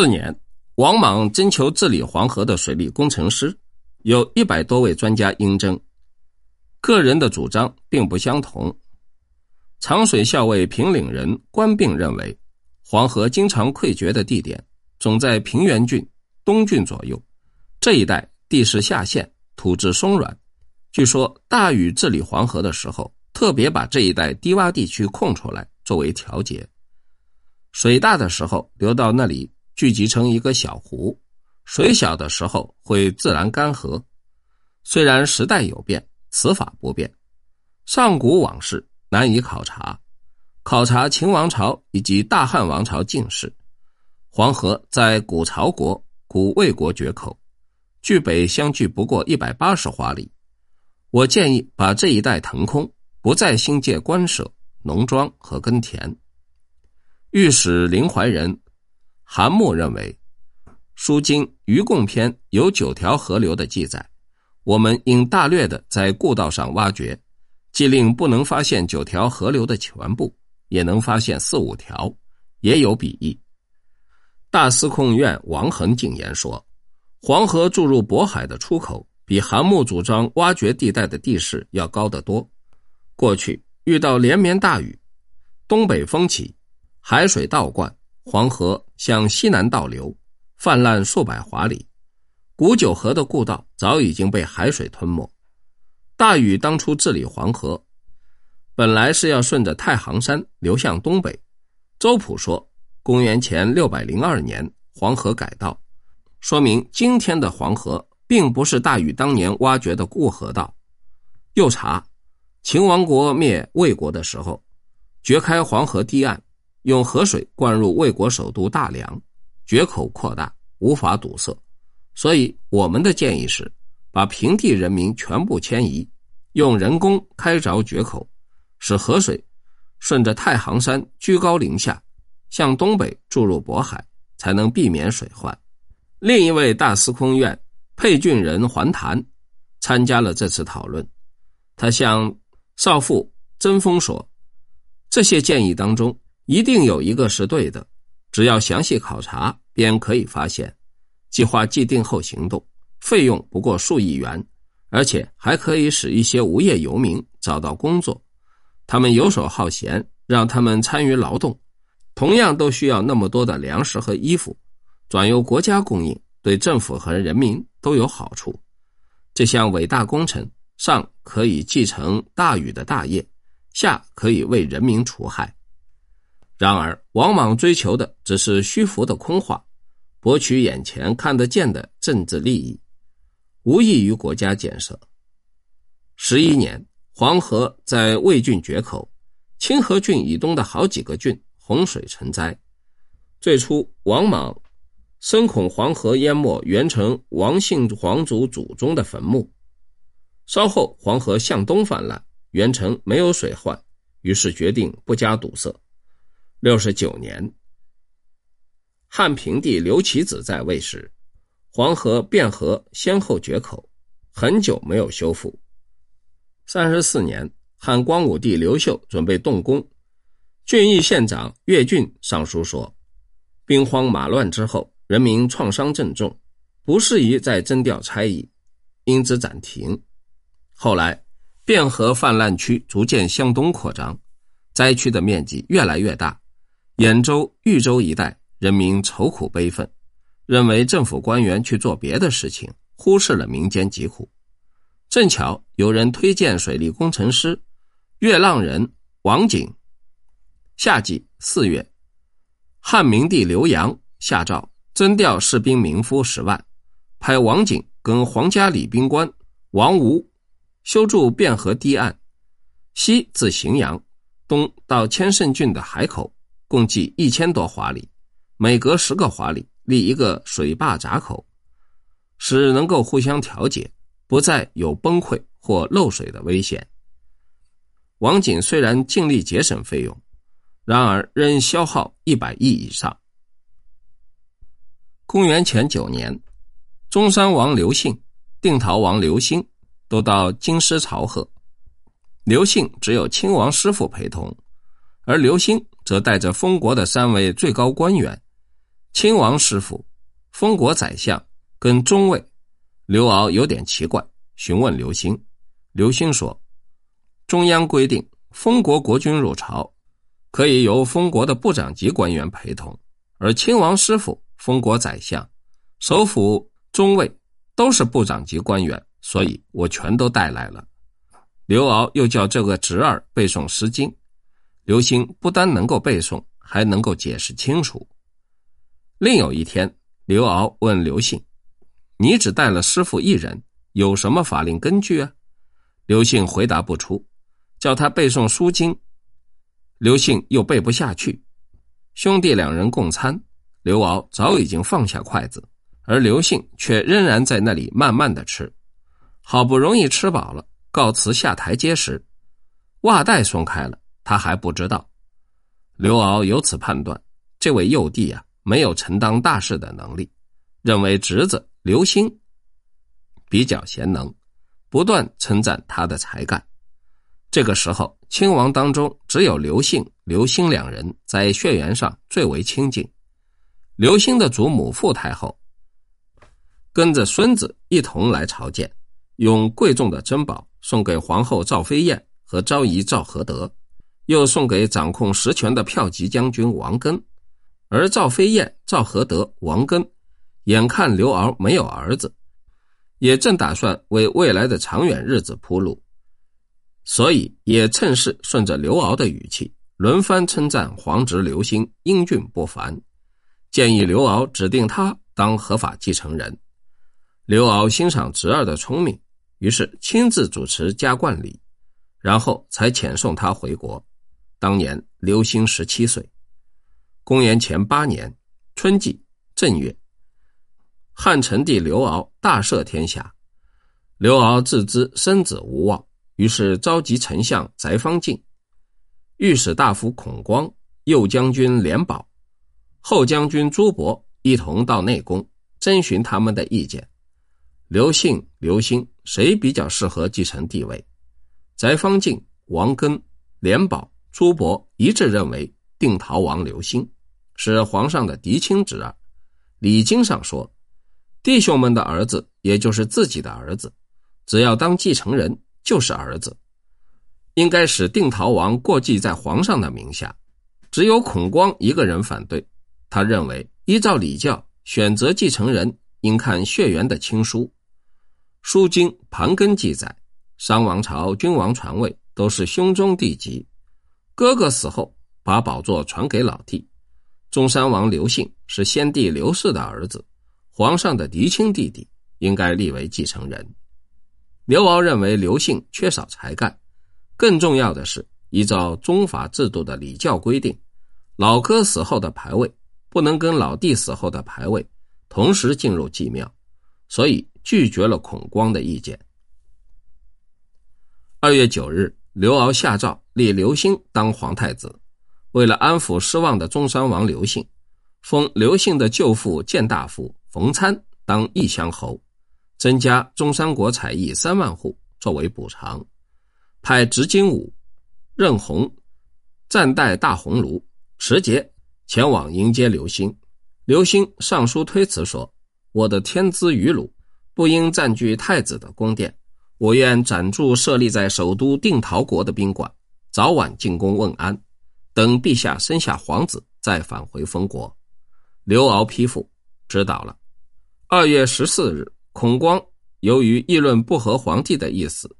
次年，王莽征求治理黄河的水利工程师，有一百多位专家应征，个人的主张并不相同。长水校尉平岭人关并认为，黄河经常溃决的地点总在平原郡、东郡左右，这一带地势下陷，土质松软。据说大禹治理黄河的时候，特别把这一带低洼地区空出来作为调节，水大的时候流到那里。聚集成一个小湖，水小的时候会自然干涸。虽然时代有变，此法不变。上古往事难以考察，考察秦王朝以及大汉王朝境事。黄河在古朝国、古魏国决口，距北相距不过一百八十华里。我建议把这一带腾空，不再兴建官舍、农庄和耕田。御史林怀仁。韩穆认为，《书经·愚贡篇》有九条河流的记载，我们应大略的在故道上挖掘，既令不能发现九条河流的全部，也能发现四五条，也有比翼。大司空院王恒进言说，黄河注入渤海的出口，比韩穆主张挖掘地带的地势要高得多。过去遇到连绵大雨，东北风起，海水倒灌。黄河向西南倒流，泛滥数百华里。古九河的故道早已经被海水吞没。大禹当初治理黄河，本来是要顺着太行山流向东北。周普说，公元前六百零二年黄河改道，说明今天的黄河并不是大禹当年挖掘的固河道。又查，秦王国灭魏国的时候，掘开黄河堤岸。用河水灌入魏国首都大梁，决口扩大，无法堵塞。所以我们的建议是，把平地人民全部迁移，用人工开凿决口，使河水顺着太行山居高临下，向东北注入渤海，才能避免水患。另一位大司空院沛郡人桓谭参加了这次讨论，他向少傅曾丰说：“这些建议当中。”一定有一个是对的，只要详细考察，便可以发现。计划既定后行动，费用不过数亿元，而且还可以使一些无业游民找到工作。他们游手好闲，让他们参与劳动，同样都需要那么多的粮食和衣服，转由国家供应，对政府和人民都有好处。这项伟大工程，上可以继承大禹的大业，下可以为人民除害。然而，王莽追求的只是虚浮的空话，博取眼前看得见的政治利益，无益于国家建设。十一年，黄河在魏郡决口，清河郡以东的好几个郡洪水成灾。最初，王莽深恐黄河淹没元成王姓皇族祖宗的坟墓。稍后，黄河向东泛滥，元成没有水患，于是决定不加堵塞。六十九年，汉平帝刘启子在位时，黄河汴河先后决口，很久没有修复。三十四年，汉光武帝刘秀准备动工，郡邑县长岳俊上书说：“兵荒马乱之后，人民创伤正重，不适宜再征调差役，因之暂停。”后来，汴河泛滥区逐渐向东扩张，灾区的面积越来越大。兖州、豫州一带人民愁苦悲愤，认为政府官员去做别的事情，忽视了民间疾苦。正巧有人推荐水利工程师月浪人王景。夏季四月，汉明帝刘阳下诏征调士兵民夫十万，派王景跟皇家礼宾官王吴修筑汴河堤岸，西自荥阳，东到千盛郡的海口。共计一千多华里，每隔十个华里立一个水坝闸口，使能够互相调节，不再有崩溃或漏水的危险。王景虽然尽力节省费用，然而仍消耗一百亿以上。公元前九年，中山王刘信、定陶王刘兴都到京师朝贺，刘信只有亲王师傅陪同，而刘兴。则带着封国的三位最高官员，亲王师傅、封国宰相跟中尉，刘骜有点奇怪，询问刘兴。刘兴说：“中央规定，封国国君入朝，可以由封国的部长级官员陪同，而亲王师傅、封国宰相、首辅、中尉都是部长级官员，所以我全都带来了。”刘骜又叫这个侄儿背诵《诗经》，刘兴不单能够背诵，还能够解释清楚。另有一天，刘敖问刘信：“你只带了师傅一人，有什么法令根据啊？”刘信回答不出，叫他背诵《书经》，刘信又背不下去。兄弟两人共餐，刘敖早已经放下筷子，而刘信却仍然在那里慢慢的吃。好不容易吃饱了，告辞下台阶时，袜带松开了，他还不知道。刘骜由此判断，这位幼弟啊。没有承担大事的能力，认为侄子刘兴比较贤能，不断称赞他的才干。这个时候，亲王当中只有刘姓、刘兴两人在血缘上最为亲近。刘兴的祖母傅太后跟着孙子一同来朝见，用贵重的珍宝送给皇后赵飞燕和昭仪赵合德，又送给掌控实权的票骑将军王根。而赵飞燕、赵合德、王根，眼看刘骜没有儿子，也正打算为未来的长远日子铺路，所以也趁势顺着刘骜的语气，轮番称赞皇侄刘兴英俊不凡，建议刘骜指定他当合法继承人。刘骜欣赏侄儿的聪明，于是亲自主持加冠礼，然后才遣送他回国。当年刘兴十七岁。公元前八年春季正月，汉成帝刘骜大赦天下。刘骜自知生子无望，于是召集丞相翟方敬、御史大夫孔光、右将军连宝、后将军朱伯一同到内宫征询他们的意见。刘信、刘兴谁比较适合继承帝位？翟方敬、王根、连宝、朱伯一致认为定陶王刘兴。是皇上的嫡亲侄儿，礼经上说，弟兄们的儿子也就是自己的儿子，只要当继承人就是儿子，应该使定陶王过继在皇上的名下。只有孔光一个人反对，他认为依照礼教，选择继承人应看血缘的亲疏。《书经·盘庚》记载，商王朝君王传位都是兄终弟及，哥哥死后把宝座传给老弟。中山王刘信是先帝刘氏的儿子，皇上的嫡亲弟弟，应该立为继承人。刘骜认为刘信缺少才干，更重要的是，依照宗法制度的礼教规定，老哥死后的牌位不能跟老弟死后的牌位同时进入祭庙，所以拒绝了孔光的意见。二月九日，刘骜下诏立刘兴当皇太子。为了安抚失望的中山王刘信，封刘信的舅父建大夫冯参当义乡侯，增加中山国采邑三万户作为补偿，派执金吾、任洪暂代大鸿胪、持节前往迎接刘兴。刘兴上书推辞说：“我的天资愚鲁，不应占据太子的宫殿，我愿暂住设立在首都定陶国的宾馆，早晚进宫问安。”等陛下生下皇子，再返回封国。刘骜批复，知道了。二月十四日，孔光由于议论不合皇帝的意思，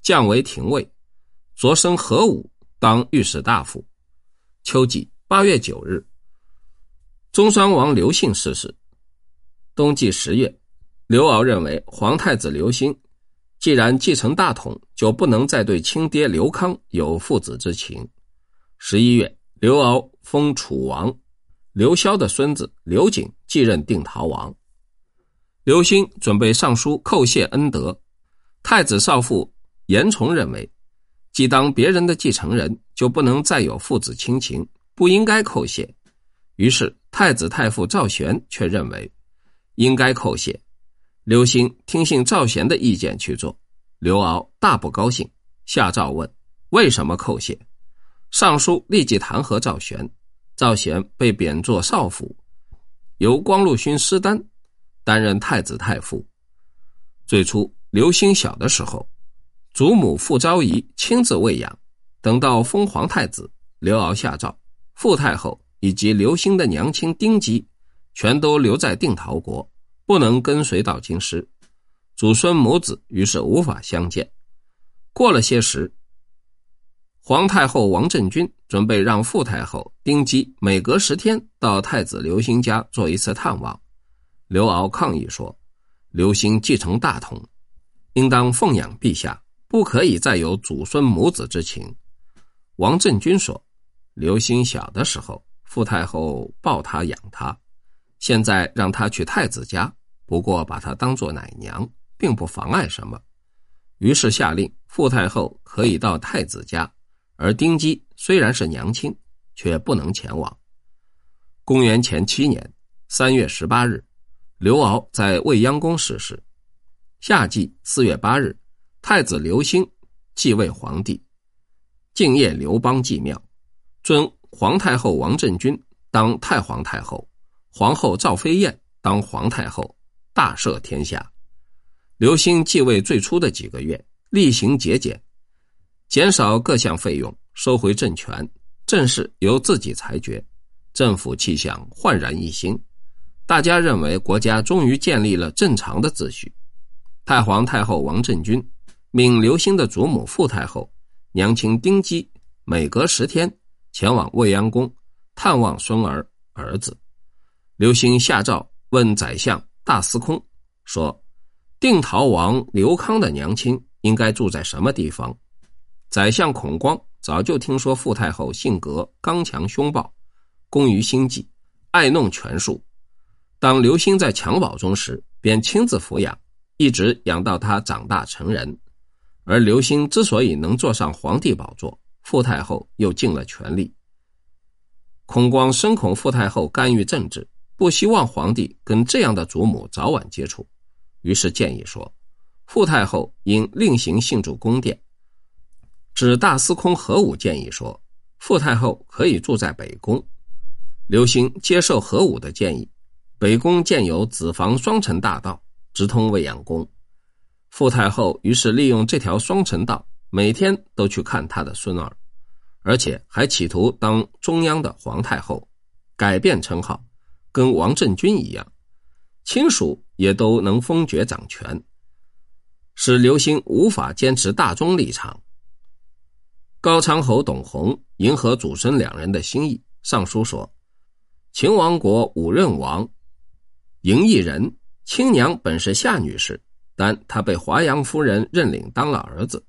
降为廷尉，擢升何武当御史大夫。秋季八月九日，中山王刘信逝世。冬季十月，刘骜认为皇太子刘兴既然继承大统，就不能再对亲爹刘康有父子之情。十一月，刘骜封楚王刘萧的孙子刘瑾继任定陶王。刘兴准备上书叩谢恩德，太子少傅严崇认为，既当别人的继承人，就不能再有父子亲情，不应该叩谢。于是太子太傅赵玄却认为，应该叩谢。刘兴听信赵贤的意见去做，刘骜大不高兴，下诏问为什么叩谢。尚书立即弹劾赵贤，赵贤被贬作少府，由光禄勋施丹担任太子太傅。最初，刘兴小的时候，祖母傅昭仪亲自喂养。等到封皇太子，刘骜下诏，傅太后以及刘兴的娘亲丁姬，全都留在定陶国，不能跟随到京师。祖孙母子于是无法相见。过了些时，皇太后王政君准备让傅太后丁姬每隔十天到太子刘兴家做一次探望。刘骜抗议说：“刘兴继承大统，应当奉养陛下，不可以再有祖孙母子之情。”王振军说：“刘兴小的时候，傅太后抱他养他，现在让他去太子家，不过把他当做奶娘，并不妨碍什么。于是下令傅太后可以到太子家，而丁姬虽然是娘亲，却不能前往。”公元前七年三月十八日，刘骜在未央宫逝世。夏季四月八日，太子刘兴继位皇帝。敬业刘邦祭庙，尊皇太后王振君当太皇太后，皇后赵飞燕当皇太后，大赦天下。刘兴继位最初的几个月，厉行节俭，减少各项费用，收回政权，政事由自己裁决，政府气象焕然一新。大家认为国家终于建立了正常的秩序。太皇太后王振君命刘兴的祖母傅太后。娘亲丁姬每隔十天前往未央宫探望孙儿儿子。刘兴下诏问宰相大司空说：“定陶王刘康的娘亲应该住在什么地方？”宰相孔光早就听说傅太后性格刚强凶暴，工于心计，爱弄权术。当刘兴在襁褓中时，便亲自抚养，一直养到他长大成人。而刘兴之所以能坐上皇帝宝座，傅太后又尽了全力。孔光深恐傅太后干预政治，不希望皇帝跟这样的祖母早晚接触，于是建议说，傅太后应另行庆祝宫殿。指大司空何武建议说，傅太后可以住在北宫。刘兴接受何武的建议，北宫建有子房双城大道，直通未央宫。傅太后于是利用这条双城道，每天都去看她的孙儿，而且还企图当中央的皇太后，改变称号，跟王振军一样，亲属也都能封爵掌权，使刘兴无法坚持大中立场。高昌侯董弘迎合祖孙两人的心意，上书说：“秦王国五任王，嬴异人，亲娘本是夏女士。”但他被华阳夫人认领当了儿子，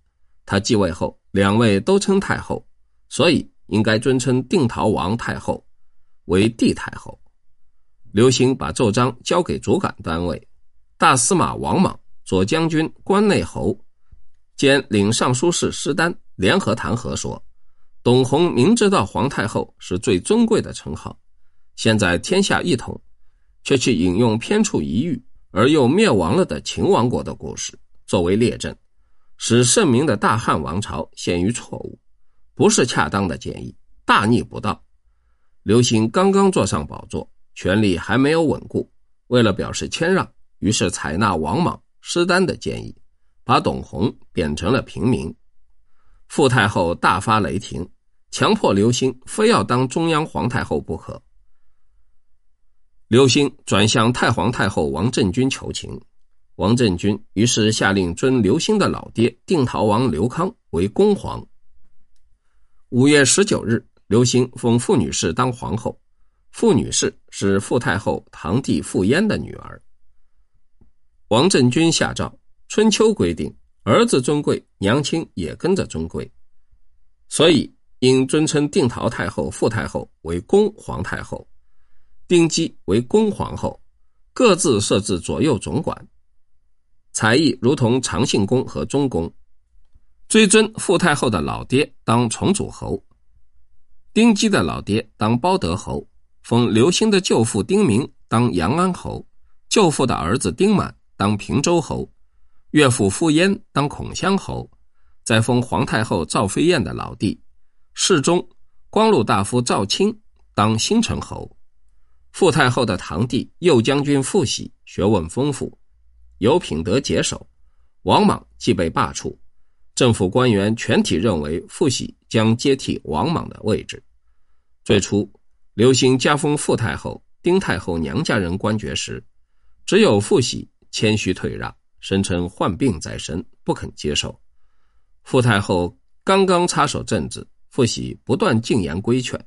他继位后，两位都称太后，所以应该尊称定陶王太后为帝太后。刘兴把奏章交给主管单位，大司马王莽、左将军关内侯兼领尚书事施丹联合弹劾说：“董弘明知道皇太后是最尊贵的称号，现在天下一统，却去引用偏处一隅。”而又灭亡了的秦王国的故事作为列证，使盛名的大汉王朝陷于错误，不是恰当的建议，大逆不道。刘兴刚刚坐上宝座，权力还没有稳固，为了表示谦让，于是采纳王莽、施丹的建议，把董弘贬成了平民。傅太后大发雷霆，强迫刘兴非要当中央皇太后不可。刘兴转向太皇太后王振君求情，王振君于是下令尊刘兴的老爹定陶王刘康为恭皇。五月十九日，刘兴封傅女士当皇后。傅女士是傅太后堂弟傅嫣的女儿。王振君下诏：春秋规定，儿子尊贵，娘亲也跟着尊贵，所以应尊称定陶太后、傅太后为恭皇太后。丁姬为恭皇后，各自设置左右总管，才艺如同长信宫和中宫。追尊傅太后的老爹当崇祖侯，丁姬的老爹当包德侯，封刘兴的舅父丁明当阳安侯，舅父的儿子丁满当平州侯，岳父傅嫣当孔襄侯，再封皇太后赵飞燕的老弟侍中光禄大夫赵钦当新城侯。傅太后的堂弟右将军傅喜学问丰富，有品德节守，王莽即被罢黜，政府官员全体认为傅喜将接替王莽的位置。最初，刘兴加封傅太后、丁太后娘家人官爵时，只有傅喜谦虚退让，声称患病在身，不肯接受。傅太后刚刚插手政治，傅喜不断进言规劝。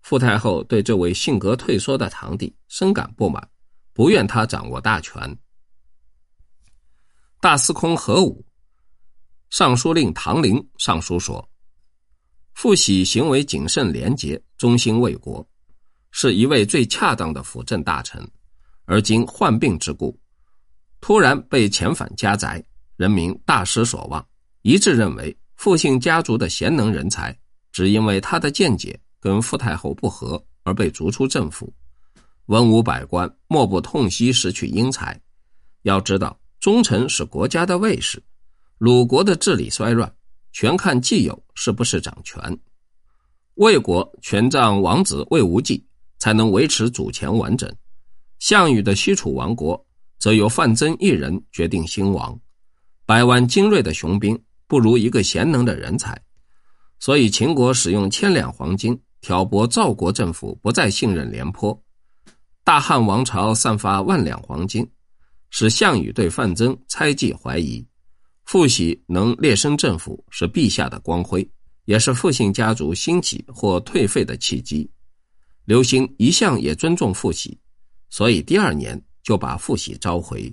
傅太后对这位性格退缩的堂弟深感不满，不愿他掌握大权。大司空何武、尚书令唐陵上书说：“傅喜行为谨慎廉洁，忠心为国，是一位最恰当的辅政大臣。而今患病之故，突然被遣返家宅，人民大失所望，一致认为傅姓家族的贤能人才，只因为他的见解。”跟傅太后不和而被逐出政府，文武百官莫不痛惜失去英才。要知道，忠臣是国家的卫士，鲁国的治理衰乱，全看既有是不是掌权。魏国权杖王子魏无忌才能维持主权完整，项羽的西楚王国则由范增一人决定兴亡。百万精锐的雄兵不如一个贤能的人才，所以秦国使用千两黄金。挑拨赵国政府不再信任廉颇，大汉王朝散发万两黄金，使项羽对范增猜忌怀疑。傅喜能列身政府是陛下的光辉，也是傅姓家族兴起或退废的契机。刘兴一向也尊重傅喜，所以第二年就把傅喜召回。